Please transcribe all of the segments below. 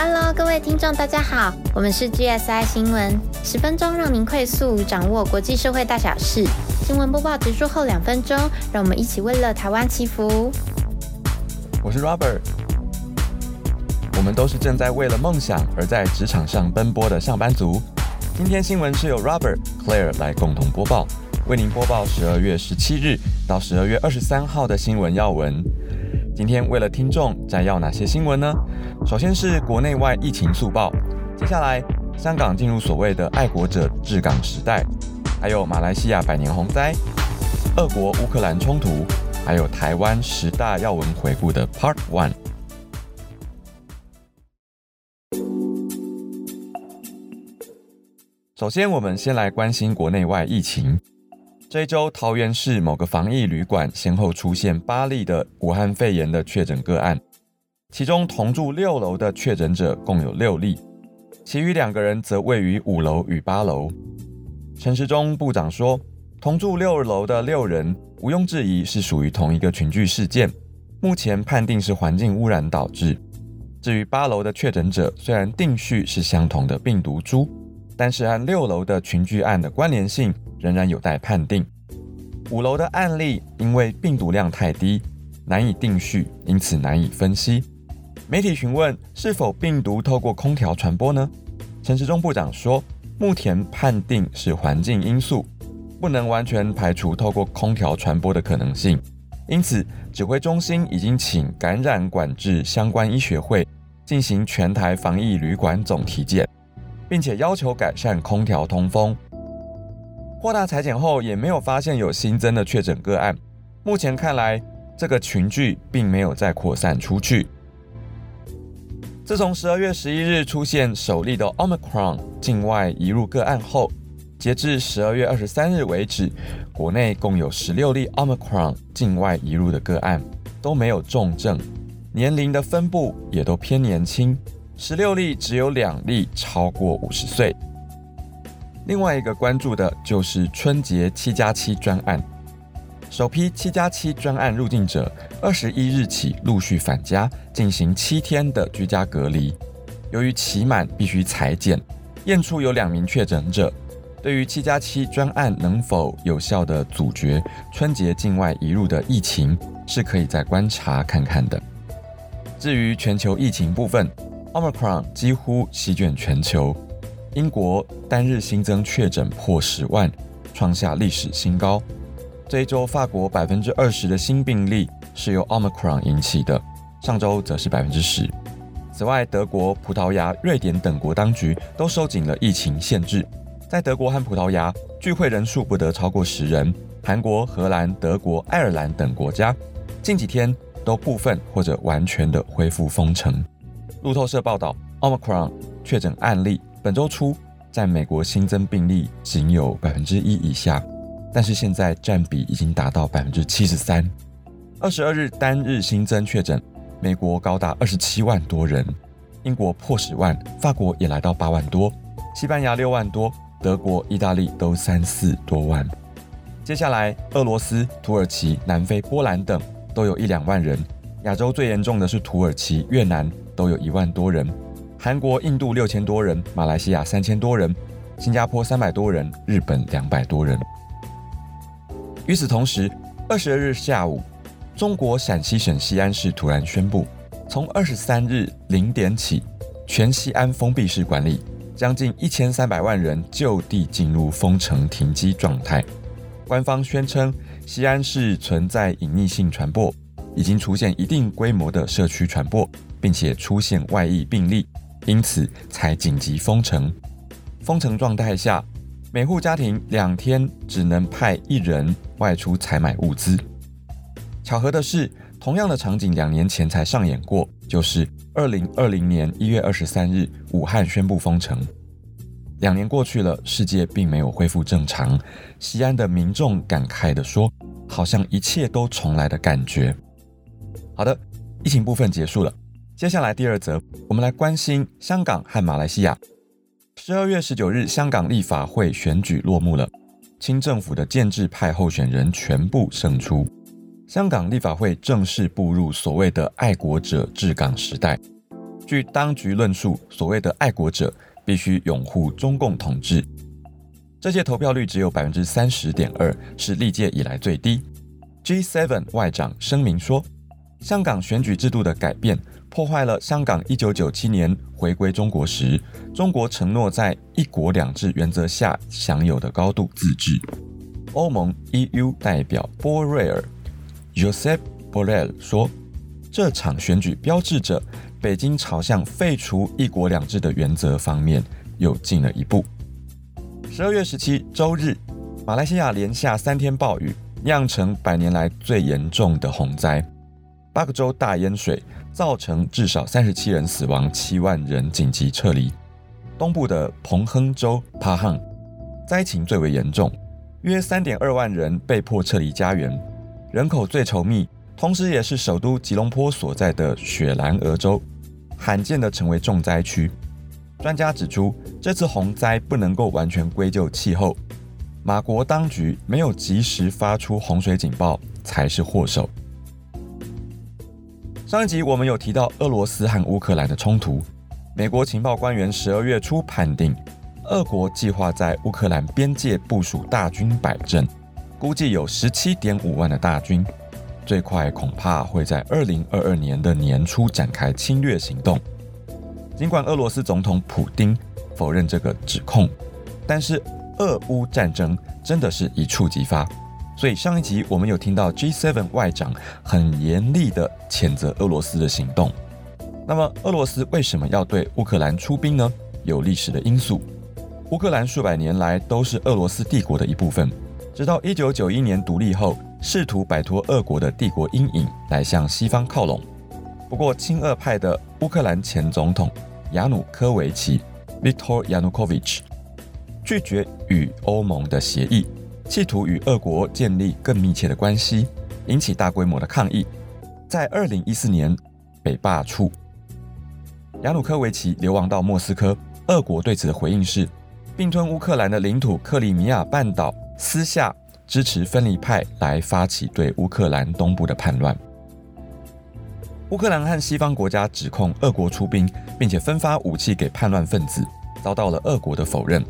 Hello，各位听众，大家好，我们是 GSI 新闻，十分钟让您快速掌握国际社会大小事。新闻播报结束后两分钟，让我们一起为了台湾祈福。我是 Robert，我们都是正在为了梦想而在职场上奔波的上班族。今天新闻是由 Robert、Claire 来共同播报，为您播报十二月十七日到十二月二十三号的新闻要闻。今天为了听众摘要哪些新闻呢？首先是国内外疫情速报，接下来香港进入所谓的爱国者治港时代，还有马来西亚百年洪灾、俄国乌克兰冲突，还有台湾十大要闻回顾的 Part One。首先，我们先来关心国内外疫情。这一周，桃园市某个防疫旅馆先后出现八例的武汉肺炎的确诊个案，其中同住六楼的确诊者共有六例，其余两个人则位于五楼与八楼。陈时中部长说，同住六楼的六人毋庸置疑是属于同一个群聚事件，目前判定是环境污染导致。至于八楼的确诊者，虽然定序是相同的病毒株，但是和六楼的群聚案的关联性。仍然有待判定。五楼的案例因为病毒量太低，难以定序，因此难以分析。媒体询问是否病毒透过空调传播呢？陈时中部长说，目前判定是环境因素，不能完全排除透过空调传播的可能性。因此，指挥中心已经请感染管制相关医学会进行全台防疫旅馆总体检，并且要求改善空调通风。扩大裁剪后，也没有发现有新增的确诊个案。目前看来，这个群聚并没有再扩散出去。自从十二月十一日出现首例的 Omicron 境外移入个案后，截至十二月二十三日为止，国内共有十六例 Omicron 境外移入的个案，都没有重症，年龄的分布也都偏年轻，十六例只有两例超过五十岁。另外一个关注的就是春节七加七专案，首批七加七专案入境者二十一日起陆续返家进行七天的居家隔离。由于期满必须裁剪，验出有两名确诊者。对于七加七专案能否有效的阻绝春节境外移入的疫情，是可以再观察看看的。至于全球疫情部分，Omicron 几乎席卷全球。英国单日新增确诊破十万，创下历史新高。这一周，法国百分之二十的新病例是由 Omicron 引起的，上周则是百分之十。此外，德国、葡萄牙、瑞典等国当局都收紧了疫情限制，在德国和葡萄牙，聚会人数不得超过十人。韩国、荷兰、德国、爱尔兰等国家近几天都部分或者完全的恢复封城。路透社报道，Omicron 确诊案例。本周初，在美国新增病例仅有百分之一以下，但是现在占比已经达到百分之七十三。二十二日单日新增确诊，美国高达二十七万多人，英国破十万，法国也来到八万多，西班牙六万多，德国、意大利都三四多万。接下来，俄罗斯、土耳其、南非、波兰等都有一两万人，亚洲最严重的是土耳其、越南，都有一万多人。韩国、印度六千多人，马来西亚三千多人，新加坡三百多人，日本两百多人。与此同时，二十二日下午，中国陕西省西安市突然宣布，从二十三日零点起，全西安封闭式管理，将近一千三百万人就地进入封城停机状态。官方宣称，西安市存在隐匿性传播，已经出现一定规模的社区传播，并且出现外溢病例。因此才紧急封城。封城状态下，每户家庭两天只能派一人外出采买物资。巧合的是，同样的场景两年前才上演过，就是二零二零年一月二十三日，武汉宣布封城。两年过去了，世界并没有恢复正常。西安的民众感慨地说：“好像一切都重来的感觉。”好的，疫情部分结束了。接下来第二则，我们来关心香港和马来西亚。十二月十九日，香港立法会选举落幕了，清政府的建制派候选人全部胜出，香港立法会正式步入所谓的爱国者治港时代。据当局论述，所谓的爱国者必须拥护中共统治。这届投票率只有百分之三十点二，是历届以来最低。G7 外长声明说，香港选举制度的改变破坏了香港一九九七年回归中国时，中国承诺在一国两制原则下享有的高度自治。欧盟 EU 代表波瑞尔 （Joseph Borrell 说，这场选举标志着北京朝向废除一国两制的原则方面又进了一步。十二月十七周日，马来西亚连下三天暴雨。酿成百年来最严重的洪灾，八个州大淹水，造成至少三十七人死亡，七万人紧急撤离。东部的彭亨州帕汉灾情最为严重，约三点二万人被迫撤离家园，人口最稠密，同时也是首都吉隆坡所在的雪兰莪州，罕见的成为重灾区。专家指出，这次洪灾不能够完全归咎气候。马国当局没有及时发出洪水警报，才是祸首。上一集我们有提到俄罗斯和乌克兰的冲突，美国情报官员十二月初判定，俄国计划在乌克兰边界部署大军摆阵，估计有十七点五万的大军，最快恐怕会在二零二二年的年初展开侵略行动。尽管俄罗斯总统普京否认这个指控，但是。俄乌战争真的是一触即发，所以上一集我们有听到 G7 外长很严厉的谴责俄罗斯的行动。那么俄罗斯为什么要对乌克兰出兵呢？有历史的因素。乌克兰数百年来都是俄罗斯帝国的一部分，直到1991年独立后，试图摆脱俄国的帝国阴影，来向西方靠拢。不过亲俄派的乌克兰前总统亚努科维奇 （Viktor Yanukovych）。拒绝与欧盟的协议，企图与俄国建立更密切的关系，引起大规模的抗议。在二零一四年北罢处，亚努科维奇流亡到莫斯科。俄国对此的回应是，并吞乌克兰的领土克里米亚半岛，私下支持分离派来发起对乌克兰东部的叛乱。乌克兰和西方国家指控俄国出兵，并且分发武器给叛乱分子，遭到了俄国的否认。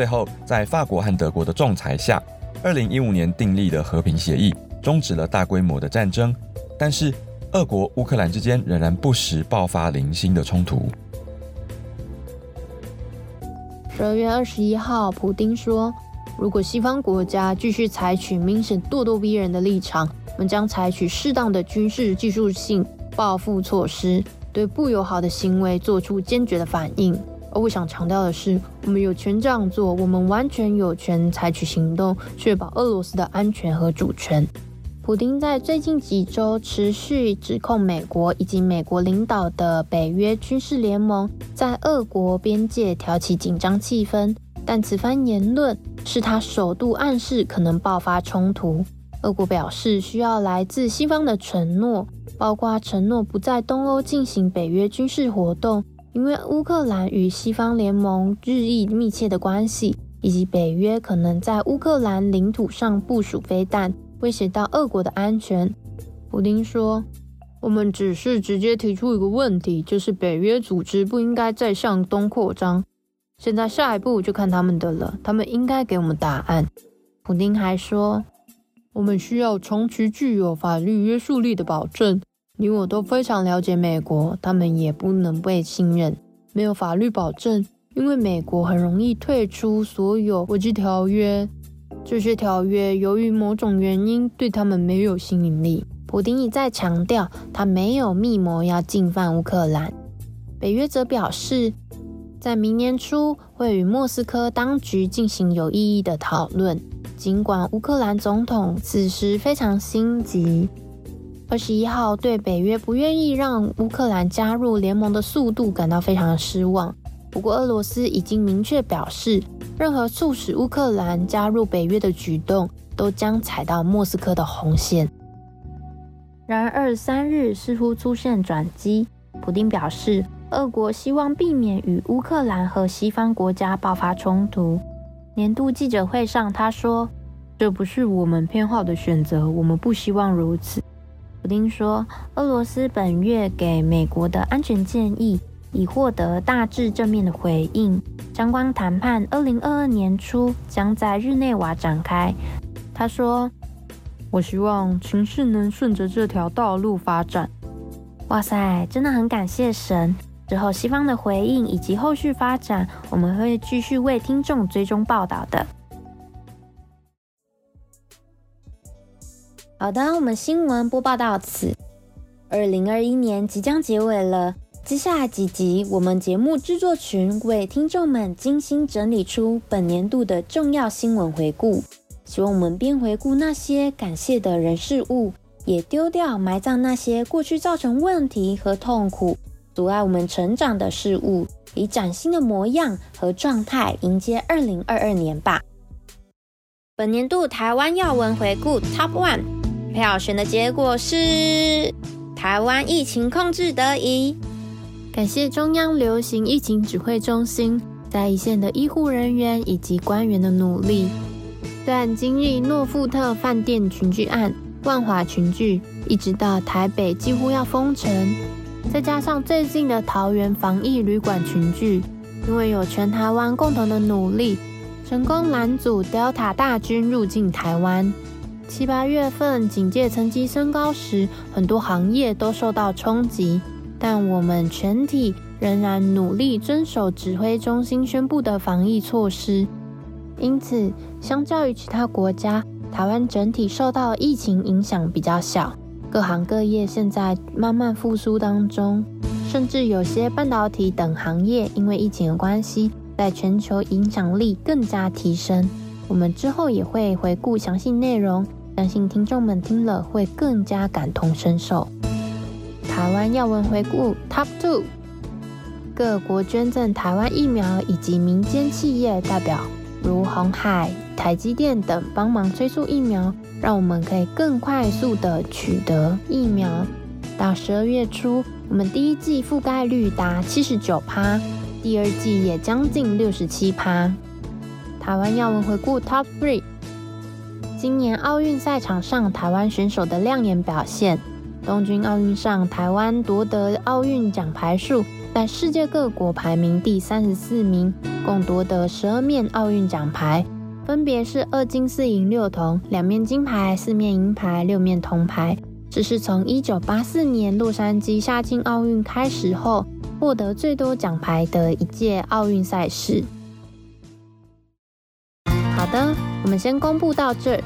最后，在法国和德国的仲裁下，二零一五年订立的和平协议终止了大规模的战争。但是，俄国、乌克兰之间仍然不时爆发零星的冲突。十二月二十一号，普丁说：“如果西方国家继续采取明显咄咄逼人的立场，我们将采取适当的军事技术性报复措施，对不友好的行为做出坚决的反应。”而我想强调的是，我们有权这样做，我们完全有权采取行动，确保俄罗斯的安全和主权。普京在最近几周持续指控美国以及美国领导的北约军事联盟在俄国边界挑起紧张气氛，但此番言论是他首度暗示可能爆发冲突。俄国表示需要来自西方的承诺，包括承诺不在东欧进行北约军事活动。因为乌克兰与西方联盟日益密切的关系，以及北约可能在乌克兰领土上部署飞弹，威胁到俄国的安全，普丁说：“我们只是直接提出一个问题，就是北约组织不应该再向东扩张。现在下一步就看他们的了，他们应该给我们答案。”普丁还说：“我们需要重取具有法律约束力的保证。”你我都非常了解美国，他们也不能被信任，没有法律保证，因为美国很容易退出所有国际条约。这些条约由于某种原因对他们没有吸引力。普丁一再强调，他没有密谋要进犯乌克兰。北约则表示，在明年初会与莫斯科当局进行有意义的讨论。尽管乌克兰总统此时非常心急。二十一号对北约不愿意让乌克兰加入联盟的速度感到非常失望。不过，俄罗斯已经明确表示，任何促使乌克兰加入北约的举动都将踩到莫斯科的红线。然而，二十三日似乎出现转机。普京表示，俄国希望避免与乌克兰和西方国家爆发冲突。年度记者会上，他说：“这不是我们偏好的选择，我们不希望如此。”普丁说，俄罗斯本月给美国的安全建议已获得大致正面的回应，相关谈判二零二二年初将在日内瓦展开。他说：“我希望情势能顺着这条道路发展。”哇塞，真的很感谢神！之后西方的回应以及后续发展，我们会继续为听众追踪报道的。好的，我们新闻播报到此。二零二一年即将结尾了，接下来几集，我们节目制作群为听众们精心整理出本年度的重要新闻回顾。希望我们边回顾那些感谢的人事物，也丢掉埋葬那些过去造成问题和痛苦、阻碍我们成长的事物，以崭新的模样和状态迎接二零二二年吧。本年度台湾要闻回顾 Top One。票选的结果是台湾疫情控制得宜，感谢中央流行疫情指挥中心在一线的医护人员以及官员的努力。虽然经历诺富特饭店群聚案、万华群聚，一直到台北几乎要封城，再加上最近的桃园防疫旅馆群聚，因为有全台湾共同的努力，成功拦阻 Delta 大军入境台湾。七八月份警戒层级升高时，很多行业都受到冲击，但我们全体仍然努力遵守指挥中心宣布的防疫措施。因此，相较于其他国家，台湾整体受到疫情影响比较小。各行各业现在慢慢复苏当中，甚至有些半导体等行业因为疫情的关系，在全球影响力更加提升。我们之后也会回顾详细内容。相信听众们听了会更加感同身受。台湾要闻回顾 Top Two，各国捐赠台湾疫苗以及民间企业代表如红海、台积电等帮忙催促疫苗，让我们可以更快速的取得疫苗。到十二月初，我们第一季覆盖率达七十九趴，第二季也将近六十七趴。台湾要闻回顾 Top Three。今年奥运赛场上，台湾选手的亮眼表现。东京奥运上，台湾夺得奥运奖牌数，在世界各国排名第三十四名，共夺得十二面奥运奖牌，分别是二金四银六铜，两面金牌，四面银牌，六面铜牌。这是从一九八四年洛杉矶夏季奥运开始后，获得最多奖牌的一届奥运赛事。好的。我们先公布到这，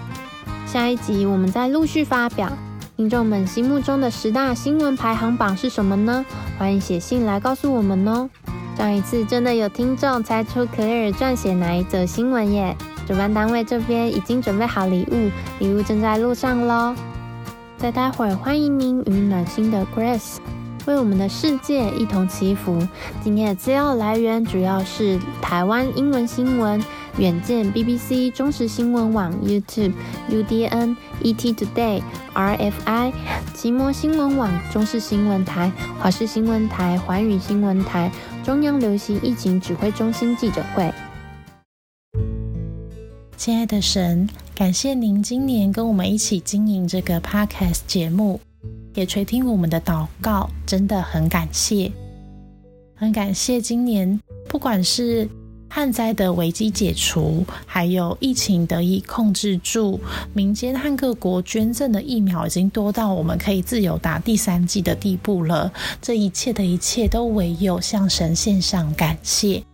下一集我们再陆续发表。听众们心目中的十大新闻排行榜是什么呢？欢迎写信来告诉我们哦。上一次真的有听众猜出可尔撰写哪一则新闻耶？主办单位这边已经准备好礼物，礼物正在路上喽。在待会儿，欢迎您与暖心的 Grace 为我们的世界一同祈福。今天的资料来源主要是台湾英文新闻。远见、BBC、中时新闻网、YouTube、UDN、ET Today、RFI、奇摩新闻网、中视新闻台、华视新闻台、环宇新闻台、中央流行疫情指挥中心记者会。亲爱的神，感谢您今年跟我们一起经营这个 Podcast 节目，也垂听我们的祷告，真的很感谢，很感谢今年不管是。旱灾的危机解除，还有疫情得以控制住，民间和各国捐赠的疫苗已经多到我们可以自由打第三季的地步了。这一切的一切都唯有向神献上感谢。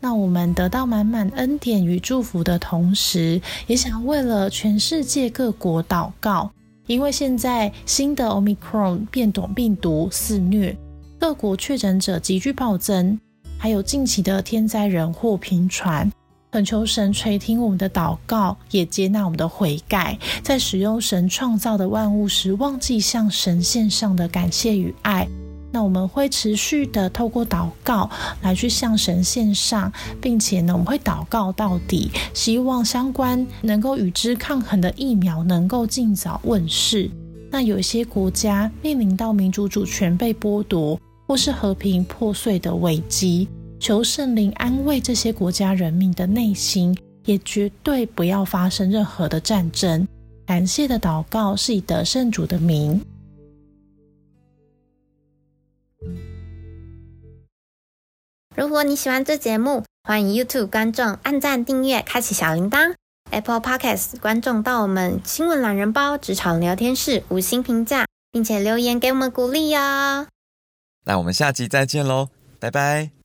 那我们得到满满恩典与祝福的同时，也想为了全世界各国祷告，因为现在新的 Omicron 变种病毒肆虐，各国确诊者急剧暴增。还有近期的天灾人祸频传，恳求神垂听我们的祷告，也接纳我们的悔改，在使用神创造的万物时，忘记向神献上的感谢与爱。那我们会持续的透过祷告来去向神献上，并且呢，我们会祷告到底，希望相关能够与之抗衡的疫苗能够尽早问世。那有一些国家面临到民主主权被剥夺。或是和平破碎的危机，求圣灵安慰这些国家人民的内心，也绝对不要发生任何的战争。感谢的祷告是以得圣主的名。如果你喜欢这节目，欢迎 YouTube 观众按赞、订阅、开启小铃铛；Apple Podcasts 观众到我们新闻懒人包职场聊天室五星评价，并且留言给我们鼓励哦。那我们下集再见喽，拜拜。